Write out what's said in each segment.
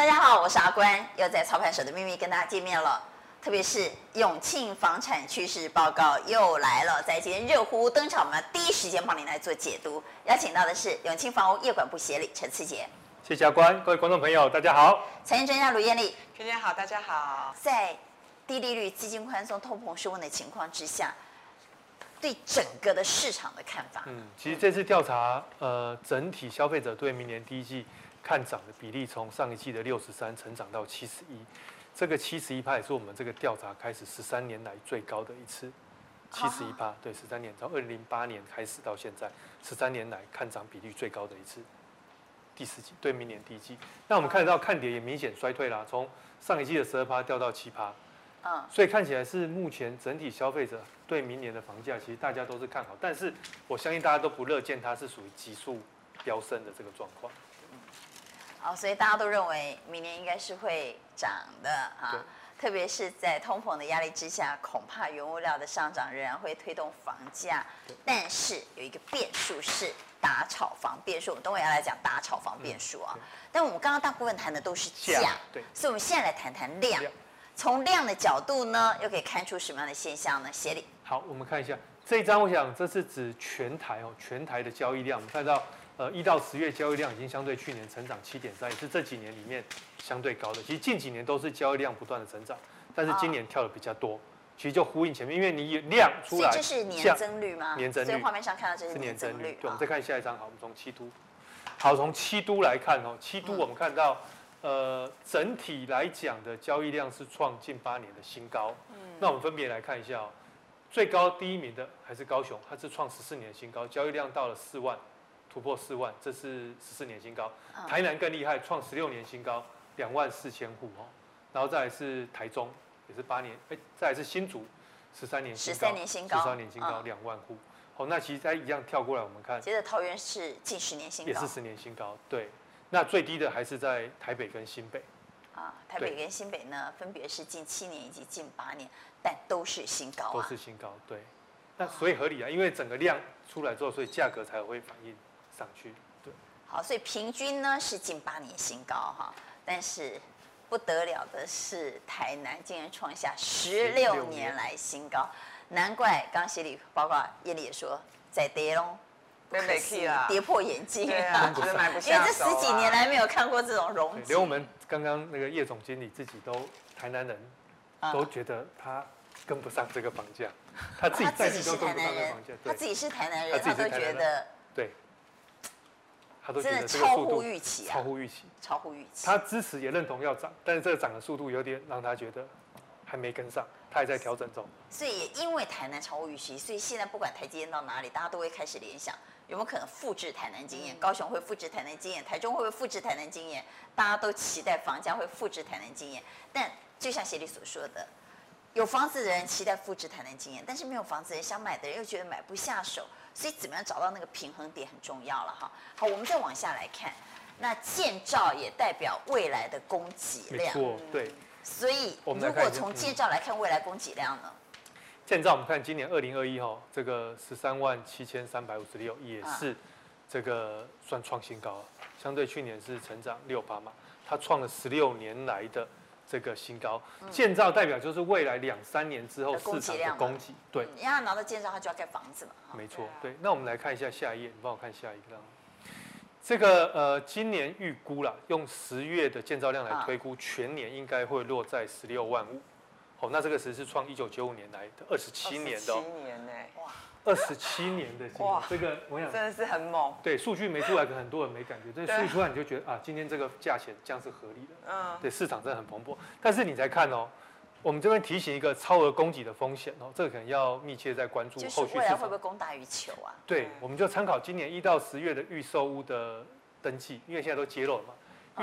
大家好，我是阿关，又在操盘手的秘密跟大家见面了。特别是永庆房产趋势报告又来了，在今天热乎登场，我们第一时间帮您来做解读。邀请到的是永庆房屋业管部协理陈赐杰。谢谢阿关，各位观众朋友，大家好。财经专家卢艳丽，大家好，大家好。在低利率、资金宽松、通膨升温的情况之下，对整个的市场的看法？嗯，其实这次调查，呃，整体消费者对明年第一季看涨的比例，从上一季的六十三成长到七十一。这个七十一趴也是我们这个调查开始十三年来最高的一次，七十一趴，对，十三年从二零零八年开始到现在，十三年来看涨比率最高的一次。第四季对明年第一季，那我们看得到看跌也明显衰退啦，从上一季的十二趴掉到七趴，嗯，所以看起来是目前整体消费者对明年的房价其实大家都是看好，但是我相信大家都不乐见它是属于急速飙升的这个状况。好，所以大家都认为明年应该是会涨的啊，特别是在通膨的压力之下，恐怕原物料的上涨仍然会推动房价。但是有一个变数是打炒房变数，我们等会要来讲打炒房变数啊。但我们刚刚大部分谈的都是价，对，所以我们现在来谈谈量。从量的角度呢，又可以看出什么样的现象呢？协理。好，我们看一下这一张，我想这是指全台哦，全台的交易量，我们看到。呃，一到十月交易量已经相对去年成长七点三，也是这几年里面相对高的。其实近几年都是交易量不断的成长，但是今年跳的比较多，其实就呼应前面，因为你量出来，这是年增率吗？年增率。所以画面上看到这是年增率。对，我们再看下一张，好，我们从七都，好，从七都来看哦，七都我们看到，呃，整体来讲的交易量是创近八年的新高。嗯，那我们分别来看一下哦，最高第一名的还是高雄，它是创十四年的新高，交易量到了四万。突破四万，这是十四年新高。台南更厉害，创十六年新高，两万四千户哦。然后再来是台中，也是八年，哎，再来是新竹，十三年新高，十三年新高，十三年新高，两万户。好，那其实它一样跳过来，我们看。接着桃园是近十年新高，也是十年新高。对，那最低的还是在台北跟新北。啊，台北跟新北呢，分别是近七年以及近八年，但都是新高，都是新高。对，那所以合理啊，因为整个量出来之后，所以价格才会反应。上去，对，好，所以平均呢是近八年新高哈，但是不得了的是台南竟然创下十六年来新高，难怪刚协理报告燕俐也说在跌喽，被美气啊，跌破眼镜，对啊，觉得买不下，因为这十几年来没有看过这种荣景，连我们刚刚那个叶总经理自己都台南人，都觉得他跟不上这个房价，他自己自己是台南人，他自己是台南人，他都觉得对。真的超乎预期啊！超乎预期，超乎预期。他支持也认同要涨，但是这个涨的速度有点让他觉得还没跟上，他还在调整中。所以也因为台南超乎预期，所以现在不管台积电到哪里，大家都会开始联想有没有可能复制台南经验，高雄会复制台南经验，台中会不会复制台南经验？大家都期待房价会复制台南经验。但就像协理所说的，有房子的人期待复制台南经验，但是没有房子的人想买的人又觉得买不下手。所以怎么样找到那个平衡点很重要了哈。好，我们再往下来看，那建造也代表未来的供给量。没错，对。所以如果从建造来看未来供给量呢？建造我们看今年二零二一哈，这个十三万七千三百五十六也是这个算创新高，相对去年是成长六八嘛，它创了十六年来的。这个新高，建造代表就是未来两三年之后市场的供给，对，你要拿到建造，他就要盖房子嘛。没错，对。那我们来看一下下一页，你帮我看下一个。这个呃，今年预估啦，用十月的建造量来推估，全年应该会落在十六万五。好，那这个是是创一九九五年来的二十七年的。七年呢？哇。二十七年的哇，这个我想真的是很猛。对，数据没出来，可能很多人没感觉。但数据出来，你就觉得啊，今天这个价钱将是合理的。嗯，对，市场真的很蓬勃。但是你再看哦，我们这边提醒一个超额供给的风险哦，这个可能要密切在关注后续。未来会不会供大于求啊？对，我们就参考今年一到十月的预售屋的登记，因为现在都揭露了嘛。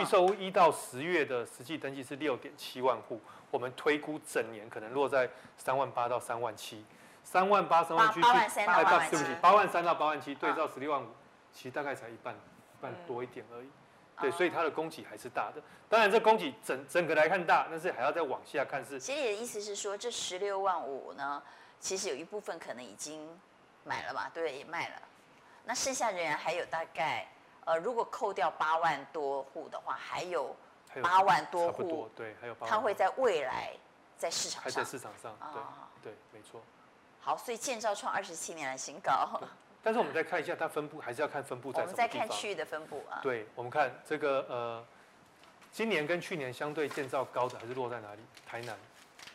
预售屋一到十月的实际登记是六点七万户，我们推估整年可能落在三万八到三万七。三万八，三万七，八万三到八万七，对不起，八万三到八万七，对照十六万五，其实大概才一半，一半多一点而已。对，所以它的供给还是大的。当然，这供给整整个来看大，但是还要再往下看是。其实你的意思是说，这十六万五呢，其实有一部分可能已经买了嘛，对，也卖了。那剩下仍然还有大概，呃，如果扣掉八万多户的话，还有八万多户，对，还有八万它会在未来在市场上还在。市场上，对、没错。好，所以建造创二十七年的新高。但是我们再看一下它分布，还是要看分布在我们再。看区域的分布啊。对，我们看这个呃，今年跟去年相对建造高的还是落在哪里？台南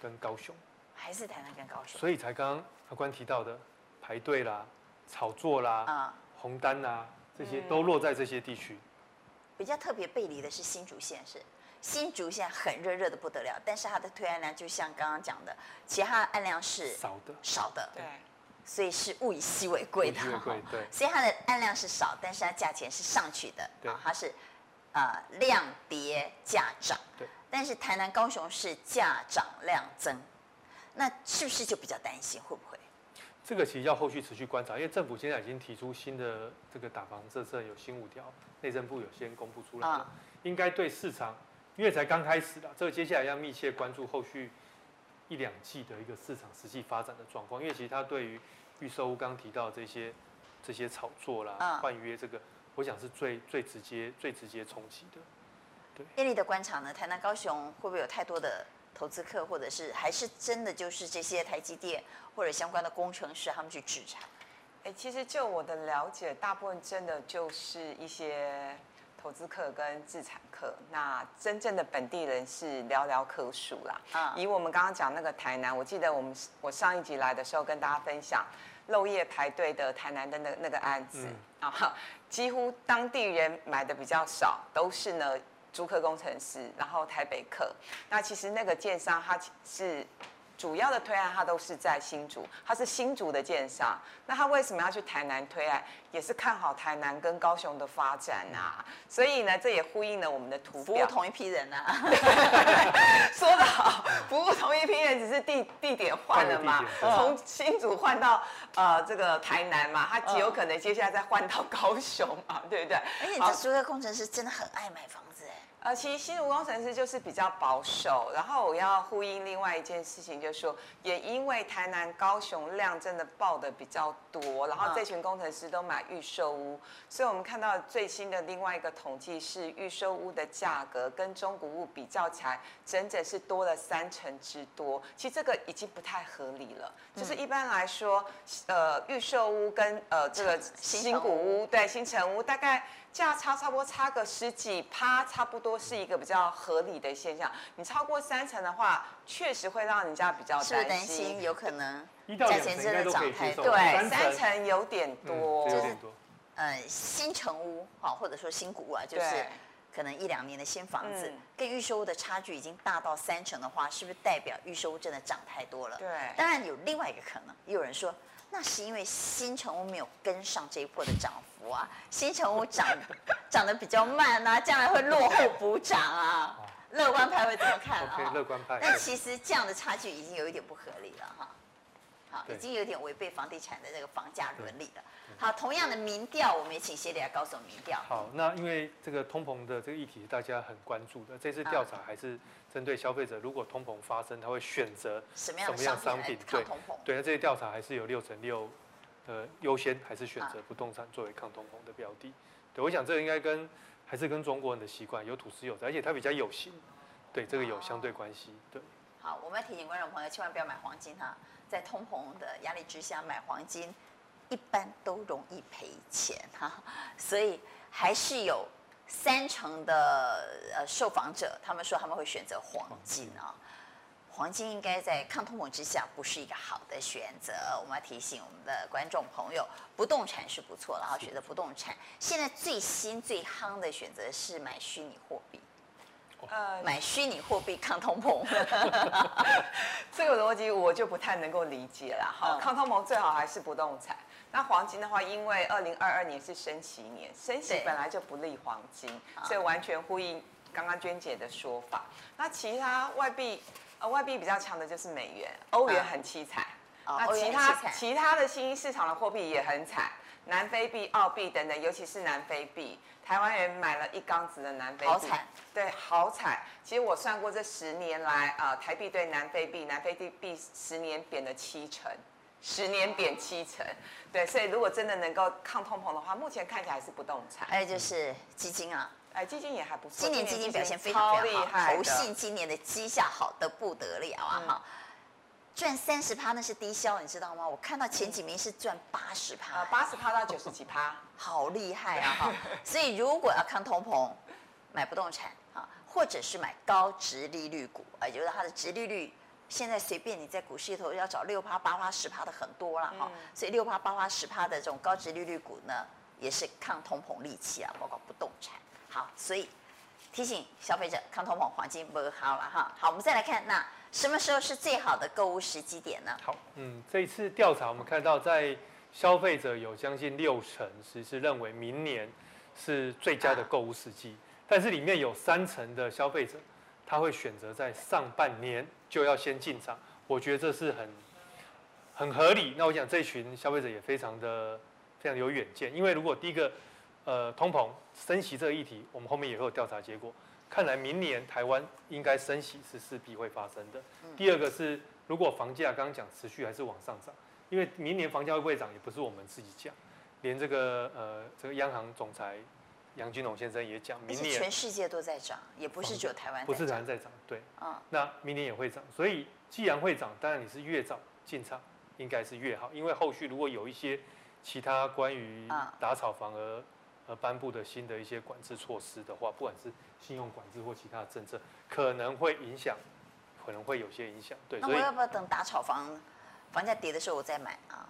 跟高雄，还是台南跟高雄。所以才刚刚阿关提到的排队啦、炒作啦、啊，红单啦，这些都落在这些地区。比较特别背离的是新竹县，是新竹县很热热的不得了，但是它的推案量就像刚刚讲的，其他的案量是少的，少的，对，所以是物以稀为贵的物以稀为贵对。所以它的案量是少，但是它价钱是上去的，对啊，它是呃量跌价涨，对，但是台南、高雄是价涨量增，那是不是就比较担心会不会？这个其实要后续持续观察，因为政府现在已经提出新的这个打房政策，有新五条，内政部有先公布出来应该对市场，因为才刚开始的，这个接下来要密切关注后续一两季的一个市场实际发展的状况，因为其实它对于预售屋刚提到的这些这些炒作啦、啊换约这个，我想是最最直接最直接冲击的。叶莉的观察呢，台南、高雄会不会有太多的投资客，或者是还是真的就是这些台积电或者相关的工程师他们去制产？哎，其实就我的了解，大部分真的就是一些投资客跟自产客，那真正的本地人是寥寥可数啦。啊以我们刚刚讲那个台南，我记得我们我上一集来的时候跟大家分享漏夜排队的台南的那那个案子嗯啊，几乎当地人买的比较少，都是呢租客工程师，然后台北客。那其实那个建商他是。主要的推案，他都是在新竹，他是新竹的建商。那他为什么要去台南推案？也是看好台南跟高雄的发展啊。所以呢，这也呼应了我们的图表。服务同一批人呐、啊，说得好，服务同一批人，只是地地点换了嘛，从新竹换到呃这个台南嘛，他极有可能接下来再换到高雄嘛，对不对？而且这租客工程师真的很爱买房子哎。呃，其实新竹工程师就是比较保守，然后我要呼应另外一件事情，就是说，也因为台南、高雄量真的爆的比较多，然后这群工程师都买预售屋，所以我们看到最新的另外一个统计是预售屋的价格跟中古屋比较起来，整整是多了三成之多。其实这个已经不太合理了，就是一般来说，呃，预售屋跟呃这个新古屋，对，新城屋大概。价差差不多差个十几趴，差不多是一个比较合理的现象。你超过三成的话，确实会让人家比较担心。是担心有可能价钱真的涨太多，对，三三成有点多，嗯、有点多。呃，新城屋好，或者说新古屋啊，就是可能一两年的新房子，嗯、跟预售屋的差距已经大到三成的话，是不是代表预售屋真的涨太多了？对。当然有另外一个可能，也有人说。那是因为新城屋没有跟上这一波的涨幅啊，新城屋涨涨得比较慢啊，将来会落后补涨啊。乐观派会这么看啊？乐观派。但其实这样的差距已经有一点不合理了哈。好，已经有点违背房地产的这个房价伦理了。好，同样的民调，我们也请协理来告诉我们民调。好，那因为这个通膨的这个议题，大家很关注的，这次调查还是。针对消费者，如果通膨发生，他会选择什么样的商品抗通膨？对，那这些调查还是有六成六，呃，优先还是选择不动产作为抗通膨的标的。对，我想这个应该跟还是跟中国人的习惯有土石有财，而且它比较有形，对，这个有相对关系。对。好，我们要提醒观众朋友，千万不要买黄金哈，在通膨的压力之下买黄金，一般都容易赔钱哈，所以还是有。三成的呃受访者，他们说他们会选择黄金啊，黄金应该在抗通膨之下不是一个好的选择。我们要提醒我们的观众朋友，不动产是不错的哈，选择不动产。现在最新最夯的选择是买虚拟货币，呃，买虚拟货币抗通膨。这个逻辑我就不太能够理解了哈，抗通膨最好还是不动产。那黄金的话，因为二零二二年是升息年，升息本来就不利黄金，所以完全呼应刚刚娟姐的说法。那其他外币，呃，外币比较强的就是美元，欧元很凄惨。那其他其他的新兴市场的货币也很惨，南非币、澳币等等，尤其是南非币，台湾人买了一缸子的南非币，好惨。对，好惨。其实我算过这十年来啊，台币对南非币，南非币十年贬了七成。十年贬七成，对，所以如果真的能够抗通膨的话，目前看起来是不动产。还有就是基金啊，哎，基金也还不错，今年基金表现非常非常好，投信今年的绩效好的不得了啊哈。嗯赚三十趴那是低消，你知道吗？我看到前几名是赚八十趴，呃，八十趴到九十几趴，好厉害啊！哈，所以如果要抗通膨，买不动产啊，或者是买高殖利率股啊，也就是它的殖利率现在随便你在股市里头要找六趴、八趴、十趴的很多了哈，所以六趴、八趴、十趴的这种高值利率股呢，也是抗通膨利器啊，包括不动产。好，所以提醒消费者，抗通膨黄金不好了哈。好，我们再来看那。什么时候是最好的购物时机点呢？好，嗯，这一次调查我们看到，在消费者有将近六成其实是认为明年是最佳的购物时机，啊、但是里面有三成的消费者他会选择在上半年就要先进场，我觉得这是很很合理。那我想这群消费者也非常的非常有远见，因为如果第一个呃通膨升息这个议题，我们后面也会有调查结果。看来明年台湾应该升息是势必会发生的。第二个是，如果房价刚刚讲持续还是往上涨，因为明年房价会不会涨，也不是我们自己讲，连这个呃这个央行总裁杨金龙先生也讲，明年全世界都在涨，也不是只有台湾，不是台湾在涨，对，那明年也会涨，所以既然会涨，当然你是越早进场应该是越好，因为后续如果有一些其他关于打炒房而而颁布的新的一些管制措施的话，不管是信用管制或其他的政策，可能会影响，可能会有些影响。对，那我要不要等打炒房，房价跌的时候我再买啊？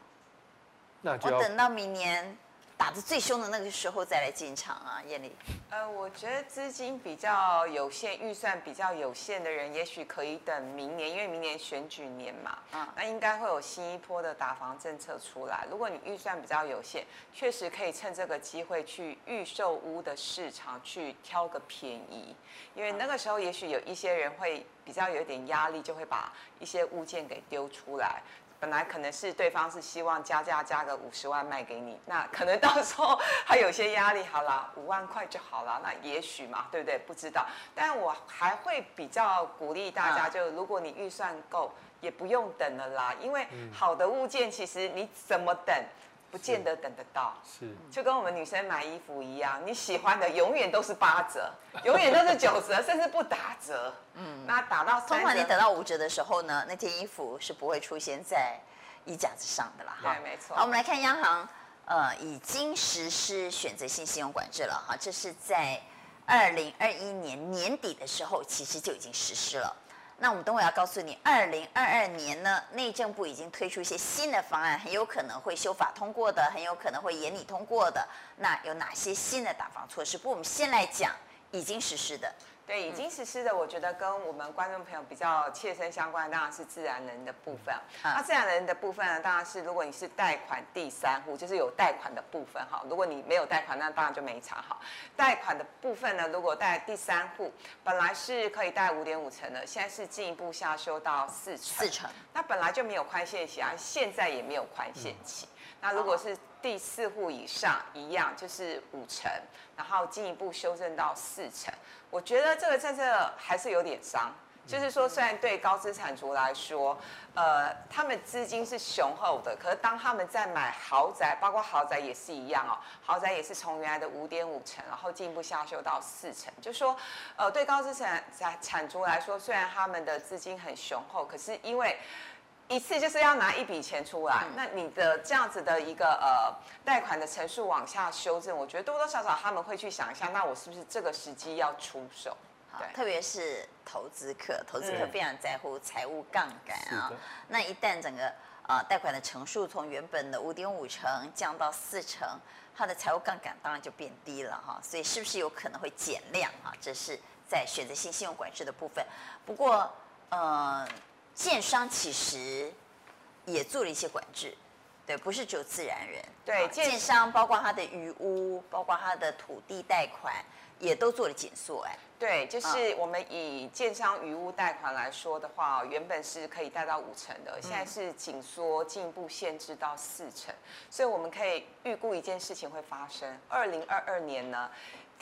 那就我等到明年。打得最凶的那个时候再来进场啊，艳丽。呃，我觉得资金比较有限，预算比较有限的人，也许可以等明年，因为明年选举年嘛，嗯，那应该会有新一波的打房政策出来。如果你预算比较有限，确实可以趁这个机会去预售屋的市场去挑个便宜，因为那个时候也许有一些人会比较有点压力，就会把一些物件给丢出来。本来可能是对方是希望加价加个五十万卖给你，那可能到时候还有些压力。好了，五万块就好了，那也许嘛，对不对？不知道。但我还会比较鼓励大家，就如果你预算够，也不用等了啦，因为好的物件其实你怎么等，不见得等得到，是，就跟我们女生买衣服一样，你喜欢的永远都是八折，永远都是九折，甚至不打折。嗯，那打到，通常你等到五折的时候呢，那件衣服是不会出现在衣架子上的啦。对，没错。好，我们来看央行，呃，已经实施选择性信用管制了哈，这是在二零二一年年底的时候，其实就已经实施了。那我们等会要告诉你，二零二二年呢，内政部已经推出一些新的方案，很有可能会修法通过的，很有可能会严拟通过的。那有哪些新的打防措施？不，我们先来讲已经实施的。对，已经实施的，我觉得跟我们观众朋友比较切身相关的，当然是自然人的部分。那自然人的部分呢，当然是如果你是贷款第三户，就是有贷款的部分哈。如果你没有贷款，那当然就没查哈。贷款的部分呢，如果贷第三户，本来是可以贷五点五成的，现在是进一步下修到四成。四成。那本来就没有宽限期啊，现在也没有宽限期。那如果是第四户以上，一样就是五成，然后进一步修正到四成。我觉得这个政策还是有点伤，就是说，虽然对高资产族来说，呃，他们资金是雄厚的，可是当他们在买豪宅，包括豪宅也是一样哦，豪宅也是从原来的五点五成，然后进一步下修到四成，就说，呃，对高资产产产族来说，虽然他们的资金很雄厚，可是因为一次就是要拿一笔钱出来，那你的这样子的一个呃贷款的层数往下修正，我觉得多多少少他们会去想一下，那我是不是这个时机要出手？好，特别是投资客，投资客非常在乎财务杠杆啊。那一旦整个呃贷款的成数从原本的五点五成降到四成，它的财务杠杆当然就变低了哈。所以是不是有可能会减量啊？这是在选择性信用管制的部分。不过呃。建商其实也做了一些管制，对，不是只有自然人，对，建商包括他的余屋，包括他的土地贷款，也都做了紧缩，哎，对，就是我们以建商余屋贷款来说的话，原本是可以贷到五成的，现在是紧缩，进一步限制到四成，所以我们可以预估一件事情会发生，二零二二年呢。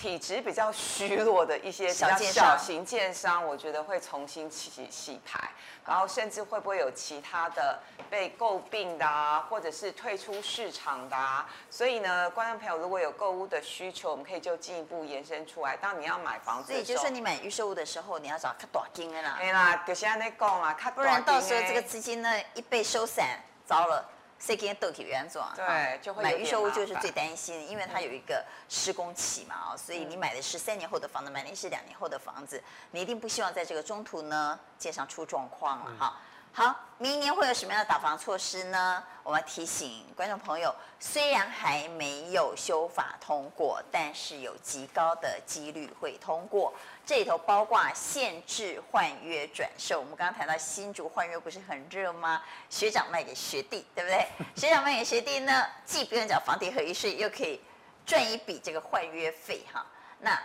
体质比较虚弱的一些比较小型建商，我觉得会重新洗洗牌，然后甚至会不会有其他的被诟病的啊，或者是退出市场的啊。所以呢，观众朋友如果有购物的需求，我们可以就进一步延伸出来。当你要买房子，所以就是说你买预售屋的时候，你要找较大金的啦。对啦，就是安尼讲啦，不然到时候这个资金呢一被收散，糟了。谁给你逗起原状？对，就会买预售屋就是最担心，因为它有一个施工期嘛，哦，所以你买的是三年后的房子，买的是两年后的房子，你一定不希望在这个中途呢，建上出状况了哈。好，明年会有什么样的打房措施呢？我们提醒观众朋友，虽然还没有修法通过，但是有极高的几率会通过。这里头包括限制换约转售。我们刚刚谈到新竹换约不是很热吗？学长卖给学弟，对不对？学长卖给学弟呢，既不用缴房地合一税，又可以赚一笔这个换约费哈。那。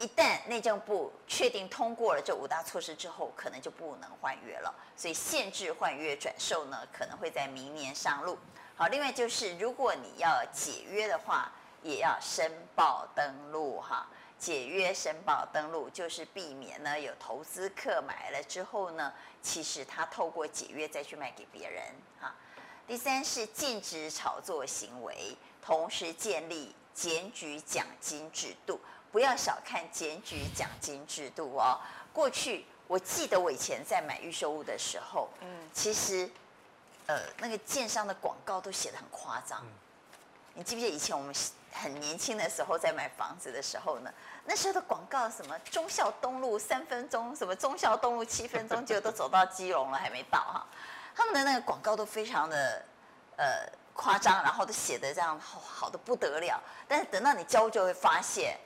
一旦内政部确定通过了这五大措施之后，可能就不能换约了。所以限制换约转售呢，可能会在明年上路。好，另外就是如果你要解约的话，也要申报登录哈。解约申报登录就是避免呢有投资客买了之后呢，其实他透过解约再去卖给别人啊。第三是禁止炒作行为，同时建立检举奖金制度。不要小看检举奖金制度哦。过去我记得我以前在买预售物的时候，嗯，其实，呃，那个建商的广告都写得很夸张。你记不记得以前我们很年轻的时候在买房子的时候呢？那时候的广告什么忠孝东路三分钟，什么忠孝东路七分钟，结果都走到基隆了还没到哈。他们的那个广告都非常的呃夸张，然后都写得这样好好的不得了。但是等到你交就会发现。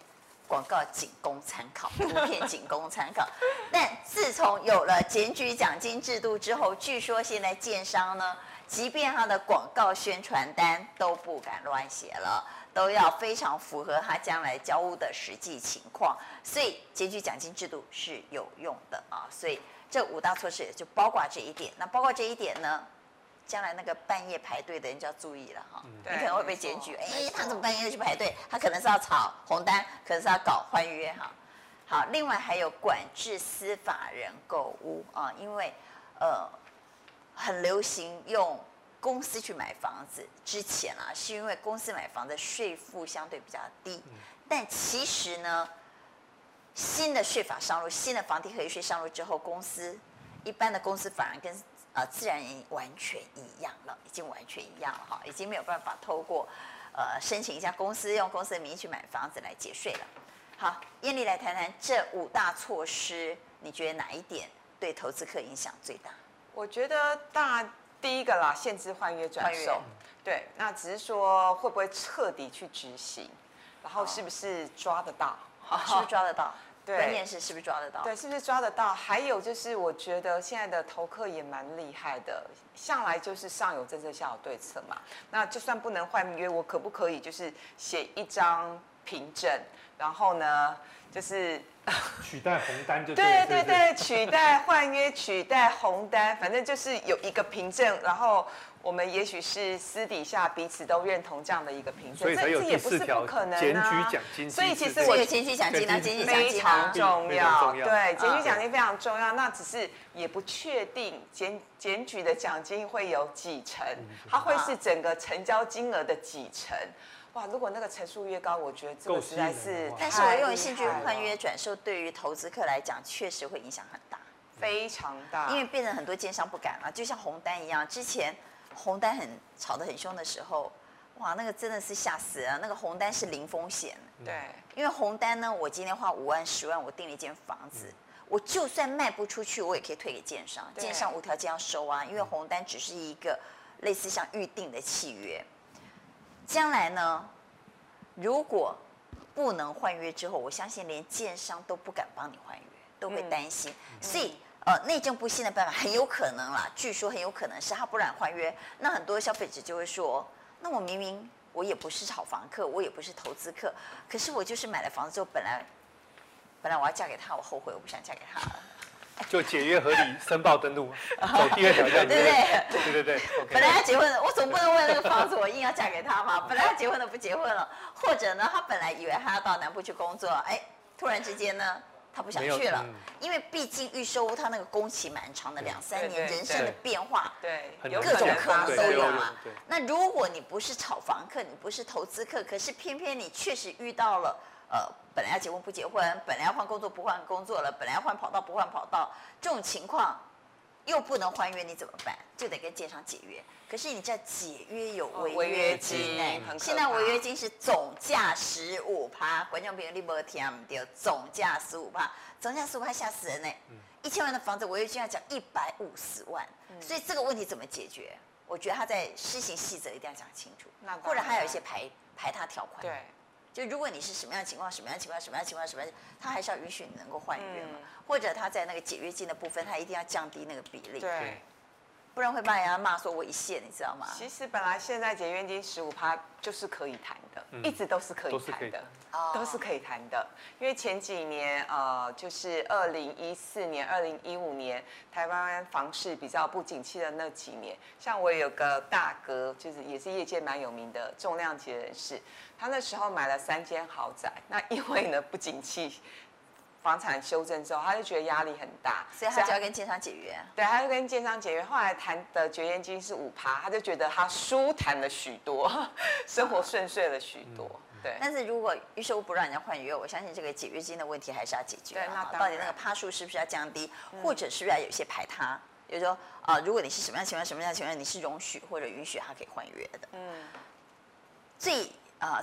广告仅供参考，图片仅供参考。但自从有了检举奖金制度之后，据说现在建商呢，即便他的广告宣传单都不敢乱写了，都要非常符合他将来交屋的实际情况。所以检举奖金制度是有用的啊。所以这五大措施也就包括这一点。那包括这一点呢？将来那个半夜排队的人就要注意了哈，你可能会被检举。哎，他怎么半夜去排队？他可能是要炒红单，可能是要搞换约哈。好，另外还有管制司法人购物啊，因为呃很流行用公司去买房子。之前啊，是因为公司买房的税负相对比较低，但其实呢，新的税法上路，新的房地合一税上路之后，公司一般的公司反而跟啊，自然人完全一样了，已经完全一样了哈，已经没有办法透过呃申请一家公司用公司的名义去买房子来节税了。好，艳丽来谈谈这五大措施，你觉得哪一点对投资客影响最大？我觉得大第一个啦，限制换约转售，对，那只是说会不会彻底去执行，然后是不是抓得到？好，是不是抓得到？对，关键是是不是抓得到？对，是不是抓得到？还有就是，我觉得现在的投客也蛮厉害的，向来就是上有政策，下有对策嘛。那就算不能换约，我可不可以就是写一张凭证，然后呢，就是 取代红单就对对对，取代换约，取代红单，反正就是有一个凭证，然后。我们也许是私底下彼此都认同这样的一个评价，这这也不是不可能啊。所以其实我检举奖金呢，检举奖金非常重要，对，检举奖金非常重要。那只是也不确定检检举的奖金会有几成，它会是整个成交金额的几成。哇，如果那个层数越高，我觉得这个实在是。但是我用兴趣换约转售，对于投资客来讲，确实会影响很大，非常大。因为变成很多奸商不敢了，就像红单一样，之前。红单很炒得很凶的时候，哇，那个真的是吓死人。那个红单是零风险，对，因为红单呢，我今天花五万、十万，我订了一间房子，我就算卖不出去，我也可以退给建商，建商无条件要收啊。因为红单只是一个类似像预定的契约。将来呢，如果不能换约之后，我相信连建商都不敢帮你换约，都会担心，所以。呃，内政部新的办法很有可能啦，据说很有可能是他不让换约，那很多消费者就会说，那我明明我也不是炒房客，我也不是投资客，可是我就是买了房子之后，本来本来我要嫁给他，我后悔我不想嫁给他了，就解约合理申报登录，走第二条对不对？对对对对。本来要结婚的，我总不能为了那个房子我硬要嫁给他嘛？本来要结婚的不结婚了，或者呢，他本来以为他要到南部去工作，哎，突然之间呢？他不想去了，嗯、因为毕竟预售屋它那个工期蛮长的，两三年，人生的变化，对，各种可能都有嘛。那如果你不是炒房客，你不是投资客，可是偏偏你确实遇到了，呃，本来要结婚不结婚，本来要换工作不换工作了，本来要换跑道不换跑道，这种情况。又不能还约，你怎么办？就得跟建商解约。可是你知道解约有违约金哎，现在违约金是总价十五趴，观众朋友你没听到？总价十五趴，总价十五趴吓死人呢！一千万的房子违约金要缴一百五十万，所以这个问题怎么解决？我觉得他在施行细则一定要讲清楚，或者还有一些排排他条款。对，就如果你是什么样的情况，什么样的情况，什么样的情况，什么样，他还是要允许你能够换约嘛。或者他在那个解约金的部分，他一定要降低那个比例，对，不然会把人家骂说违宪，你知道吗？其实本来现在解约金十五趴就是可以谈的，嗯、一直都是可以谈的，都是可以谈的。因为前几年呃，就是二零一四年、二零一五年台湾房市比较不景气的那几年，像我有个大哥，就是也是业界蛮有名的重量级人士，他那时候买了三间豪宅，那因为呢不景气。房产修正之后，他就觉得压力很大，所以他就要跟建商解约。对，他就跟建商解约。后来谈的绝缘金是五趴，他就觉得他舒坦了许多，生活顺遂了许多。对。但是如果预售不让人家换约，我相信这个解约金的问题还是要解决。对，那到底那个趴数是不是要降低，或者是不是要有一些排他？比如说啊，如果你是什么样情况，什么样情况，你是容许或者允许他可以换约的。嗯。最。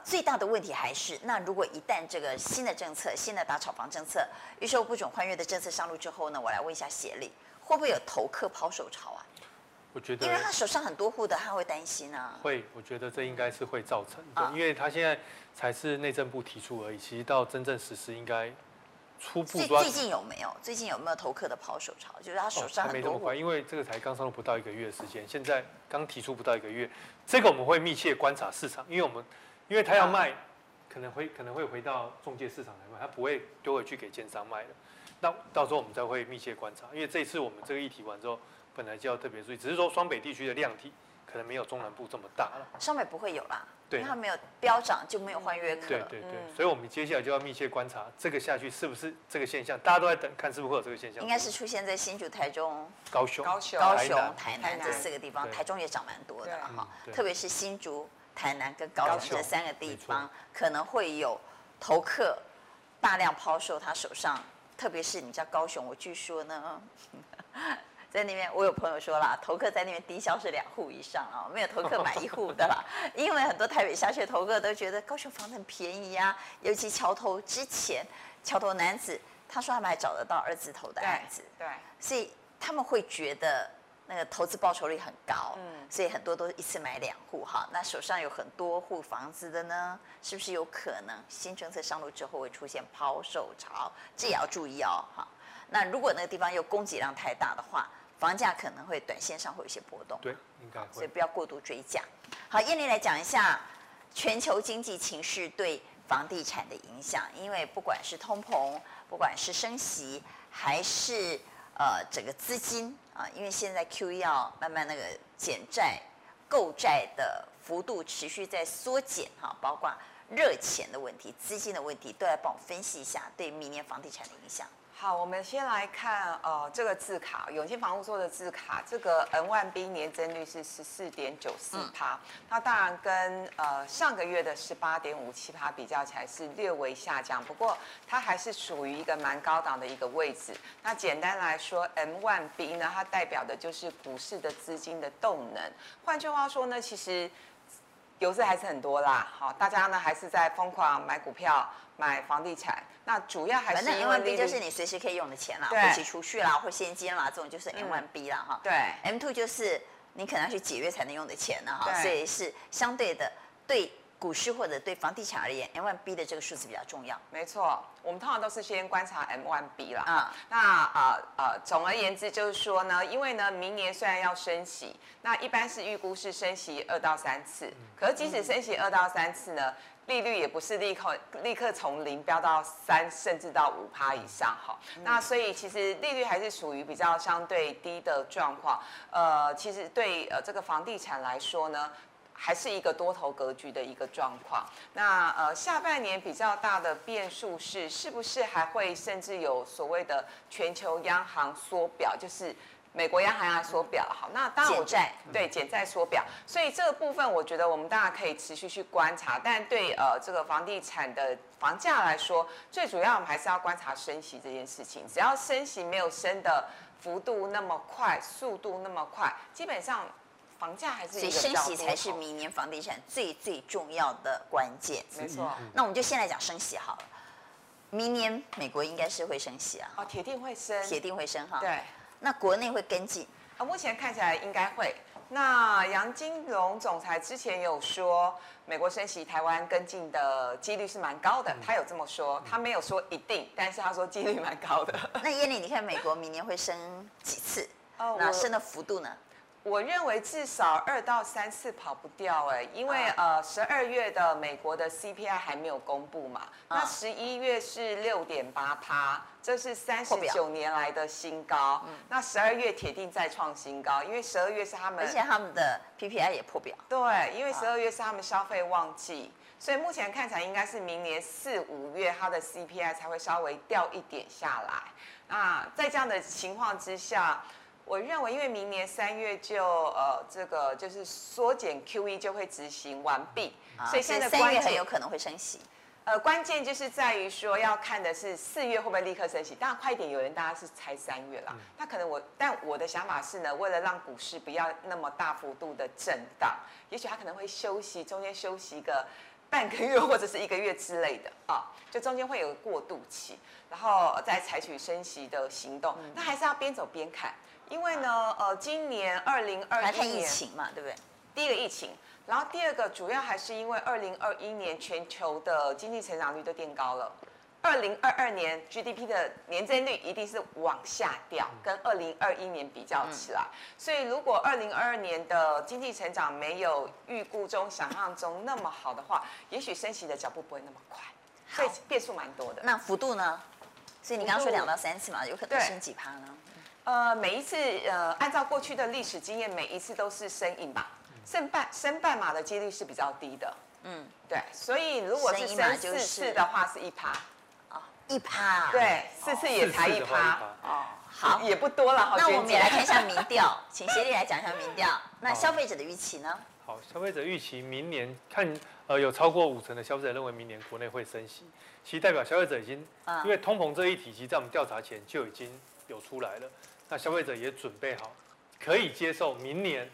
最大的问题还是，那如果一旦这个新的政策、新的打炒房政策、预售不准换约的政策上路之后呢，我来问一下协力，会不会有投客抛手潮啊？我觉得，因为他手上很多户的，他会担心啊。会，我觉得这应该是会造成的，因为他现在才是内政部提出而已，其实到真正实施应该初步。最最近有没有？最近有没有投客的抛手潮？就是他手上很多户、哦、还没这么快，因为这个才刚上路不到一个月的时间，现在刚提出不到一个月，这个我们会密切观察市场，因为我们。因为他要卖，可能会可能会回到中介市场来卖，他不会丢回去给奸商卖的。那到时候我们再会密切观察。因为这一次我们这个议题完之后，本来就要特别注意，只是说双北地区的量体可能没有中南部这么大了。双北不会有啦，对，因为它没有飙涨就没有换约客。对对对，所以我们接下来就要密切观察这个下去是不是这个现象，大家都在等看是不是会有这个现象。应该是出现在新竹、台中、高雄、高雄、高雄、台南这四个地方，台中也涨蛮多的了哈，特别是新竹。台南跟高雄这三个地方可能会有投客大量抛售他手上，特别是你知道高雄，我据说呢，在那边我有朋友说啦，投客在那边低消是两户以上啊，没有投客买一户的啦，因为很多台北下去的投客都觉得高雄房子很便宜啊，尤其桥头之前桥头男子他说他们还找得到二字头的案子，对，所以他们会觉得。那个投资报酬率很高，嗯，所以很多都一次买两户哈。那手上有很多户房子的呢，是不是有可能新政策上路之后会出现抛售潮？这也要注意哦，哈。那如果那个地方又供给量太大的话，房价可能会短线上会有些波动，对，应该会。所以不要过度追价。好，燕丽来讲一下全球经济情势对房地产的影响，因为不管是通膨，不管是升息，还是。呃，整个资金啊，因为现在 QE 要慢慢那个减债、购债的幅度持续在缩减哈，包括热钱的问题、资金的问题，都来帮我分析一下对明年房地产的影响。好，我们先来看呃这个字卡，永庆房屋做的字卡，这个 M1B 年增率是十四点九四趴，那当然跟呃上个月的十八点五七趴比较起来是略微下降，不过它还是属于一个蛮高档的一个位置。那简单来说，M1B 呢，它代表的就是股市的资金的动能。换句话说呢，其实游资还是很多啦。好，大家呢还是在疯狂买股票。买房地产，那主要还是因为 M1B 就是你随时可以用的钱啦，或起储蓄啦，或现金啦，这种就是 M1B 啦哈。对，M two 就是你可能要去解约才能用的钱呢哈，所以是相对的对股市或者对房地产而言，M one B 的这个数字比较重要。没错，我们通常都是先观察 M one B 啦。啊、嗯，那呃呃，总而言之就是说呢，因为呢明年虽然要升息，那一般是预估是升息二到三次，可是即使升息二到三次呢。利率也不是立刻立刻从零飙到三，甚至到五趴以上哈。那所以其实利率还是属于比较相对低的状况。呃，其实对呃这个房地产来说呢，还是一个多头格局的一个状况。那呃，下半年比较大的变数是，是不是还会甚至有所谓的全球央行缩表，就是。美国央行要缩表，好，那当然我对减债缩表，所以这个部分我觉得我们大家可以持续去观察，但对呃这个房地产的房价来说，最主要我们还是要观察升息这件事情。只要升息没有升的幅度那么快，速度那么快，基本上房价还是。所以升息才是明年房地产最最重要的关键。没错。那我们就先来讲升息好了。明年美国应该是会升息啊。哦，铁定会升。铁定会升哈。对。那国内会跟进啊？目前看起来应该会。那杨金龙总裁之前有说，美国升息，台湾跟进的几率是蛮高的。他有这么说，他没有说一定，但是他说几率蛮高的。那燕丽，你看美国明年会升几次？哦，那升的幅度呢？我认为至少二到三次跑不掉哎，因为呃十二月的美国的 CPI 还没有公布嘛，那十一月是六点八趴，这是三十九年来的新高，那十二月铁定再创新高，因为十二月是他们，而且他们的 PPI 也破表，对，因为十二月是他们消费旺季，所以目前看起来应该是明年四五月它的 CPI 才会稍微掉一点下来，那在这样的情况之下。我认为，因为明年三月就呃，这个就是缩减 QE 就会执行完毕，啊、所以现在三月很有可能会升息。呃，关键就是在于说要看的是四月会不会立刻升息。当然快一点，有人大家是猜三月啦。那可能我，但我的想法是呢，为了让股市不要那么大幅度的震荡，也许他可能会休息，中间休息一个半个月或者是一个月之类的啊，就中间会有个过渡期，然后再采取升息的行动。那还是要边走边看。因为呢，呃，今年二零二一年疫情嘛，对不对？第一个疫情，然后第二个主要还是因为二零二一年全球的经济成长率都变高了，二零二二年 GDP 的年增率一定是往下掉，跟二零二一年比较起来，所以如果二零二二年的经济成长没有预估中想象中那么好的话，也许升息的脚步不会那么快，所以变数蛮多的。那幅度呢？所以你刚刚说两到三次嘛，有可能升几趴呢？呃，每一次呃，按照过去的历史经验，每一次都是升一码，升半升半码的几率是比较低的。嗯，对，所以如果是升四次的话，是一趴。哦，一趴。对，四次也才一趴。哦，好，也不多了。那我们也来看一下民 调，请协力来讲一下民调。那消费者的预期呢？好，消费者预期明年看，呃，有超过五成的消费者认为明年国内会升息，其实代表消费者已经，因为通膨这一题，其实在我们调查前就已经有出来了。那消费者也准备好，可以接受明年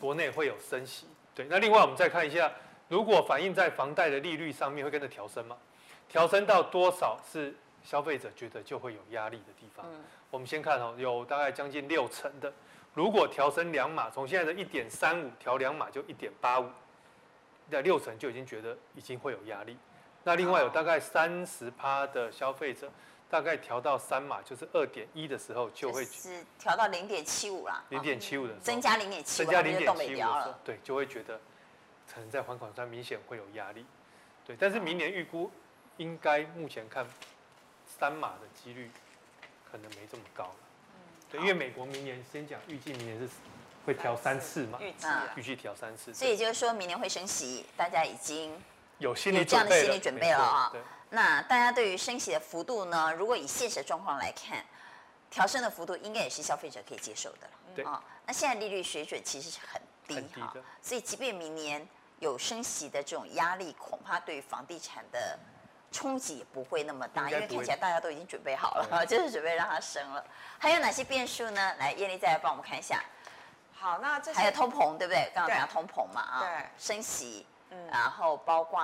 国内会有升息。对，那另外我们再看一下，如果反映在房贷的利率上面，会跟着调升吗？调升到多少是消费者觉得就会有压力的地方？嗯，我们先看哦，有大概将近六成的，如果调升两码，从现在的一点三五调两码就一点八五，那六成就已经觉得已经会有压力。那另外有大概三十趴的消费者。大概调到三码，就是二点一的时候就会是调到零点七五啦，零点七五的增加零点七五，增加零点七五的时候，对，就会觉得可能在还款上明显会有压力，对。但是明年预估应该目前看三码的几率可能没这么高了，对，因为美国明年先讲预计明年是会调三次嘛，预计预计调三次，所以就是说明年会升息，大家已经有心理这样的心理准备了啊。那大家对于升息的幅度呢？如果以现实状况来看，调升的幅度应该也是消费者可以接受的了。对啊，那现在利率水准其实是很低哈，所以即便明年有升息的这种压力，恐怕对于房地产的冲击也不会那么大，因为看起来大家都已经准备好了，就是准备让它升了。还有哪些变数呢？来，艳丽再来帮我们看一下。好，那这还有通膨，对不对？刚刚讲通膨嘛啊，对，升息，嗯，然后包括。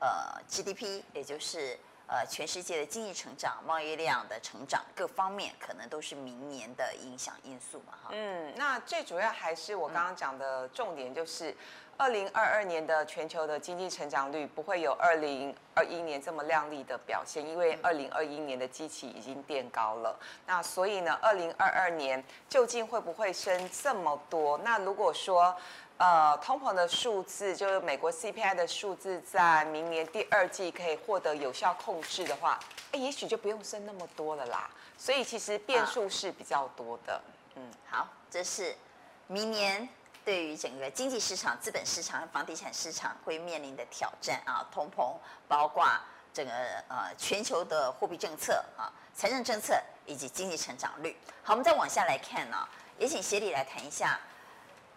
呃，GDP 也就是呃全世界的经济成长、贸易量的成长，各方面可能都是明年的影响因素嘛，哈。嗯，那最主要还是我刚刚讲的重点，就是二零二二年的全球的经济成长率不会有二零二一年这么亮丽的表现，因为二零二一年的基期已经垫高了。那所以呢，二零二二年究竟会不会升这么多？那如果说呃，通膨的数字就是美国 CPI 的数字，在明年第二季可以获得有效控制的话，哎，也许就不用升那么多了啦。所以其实变数是比较多的。嗯，好，这是明年对于整个经济市场、资本市场和房地产市场会面临的挑战啊，通膨，包括整个呃全球的货币政策啊、财政政策以及经济成长率。好，我们再往下来看呢、啊，也请协理来谈一下，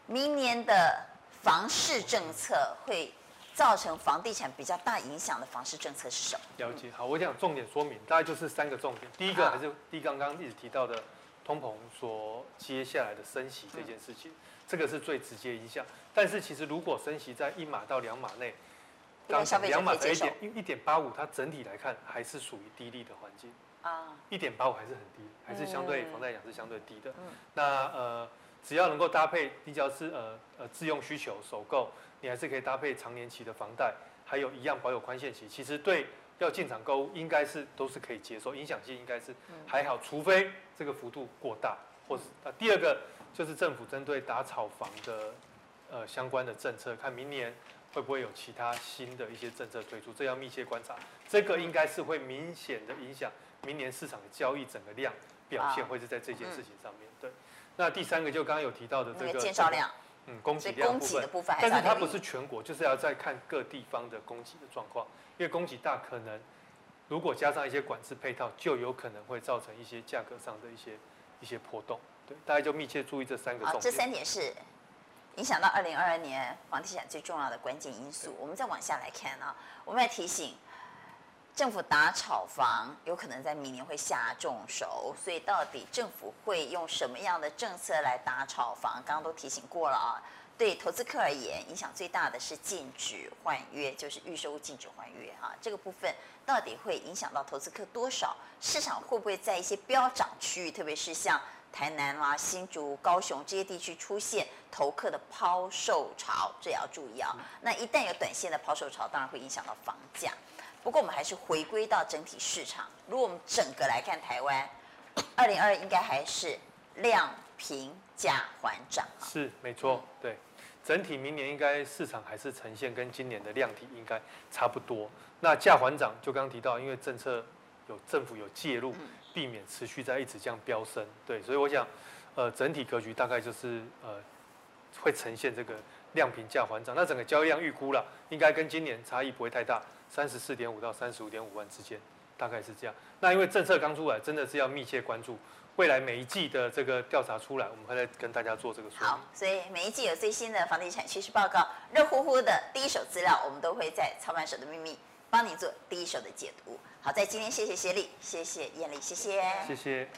明年的房市政策会造成房地产比较大影响的房市政策是什么？了解。好，我想重点说明，大概就是三个重点。第一个还是第一刚刚一直提到的。通膨所接下来的升息这件事情，这个是最直接影响。但是其实如果升息在一码到两码内，当两码的一点一点八五，它整体来看还是属于低利的环境啊，一点八五还是很低，还是相对房贷讲是相对低的。嗯那呃，只要能够搭配，你只要是呃呃自用需求首购，你还是可以搭配长年期的房贷，还有一样保有宽限期，其实对。要进场购物，应该是都是可以接受，影响性应该是还好，除非这个幅度过大，或是啊，第二个就是政府针对打炒房的呃相关的政策，看明年会不会有其他新的一些政策推出，这要密切观察。这个应该是会明显的影响明年市场的交易整个量表现，会是在这件事情上面。对，那第三个就刚刚有提到的这个建造量，嗯，供给量部分，但是它不是全国，就是要再看各地方的供给的状况。因为供给大，可能如果加上一些管制配套，就有可能会造成一些价格上的一些一些波动。对，大家就密切注意这三个重点。这三点是影响到二零二二年房地产最重要的关键因素。我们再往下来看啊，我们要提醒政府打炒房有可能在明年会下重手，所以到底政府会用什么样的政策来打炒房？刚刚都提醒过了啊。对投资客而言，影响最大的是禁止换约，就是预售禁止换约哈。这个部分到底会影响到投资客多少？市场会不会在一些飙涨区域，特别是像台南啦、新竹、高雄这些地区出现投客的抛售潮？这也要注意啊。那一旦有短线的抛售潮，当然会影响到房价。不过我们还是回归到整体市场，如果我们整个来看台湾，二零二二应该还是量平价缓涨。是，没错，对。整体明年应该市场还是呈现跟今年的量体应该差不多。那价缓涨就刚刚提到，因为政策有政府有介入，避免持续在一直这样飙升。对，所以我想，呃，整体格局大概就是呃会呈现这个量平价缓涨。那整个交易量预估了，应该跟今年差异不会太大，三十四点五到三十五点五万之间，大概是这样。那因为政策刚出来，真的是要密切关注。未来每一季的这个调查出来，我们会再跟大家做这个说明。好，所以每一季有最新的房地产趋势报告，热乎乎的第一手资料，我们都会在操盘手的秘密帮你做第一手的解读。好，在今天谢谢协力，谢谢艳丽，谢谢，谢谢。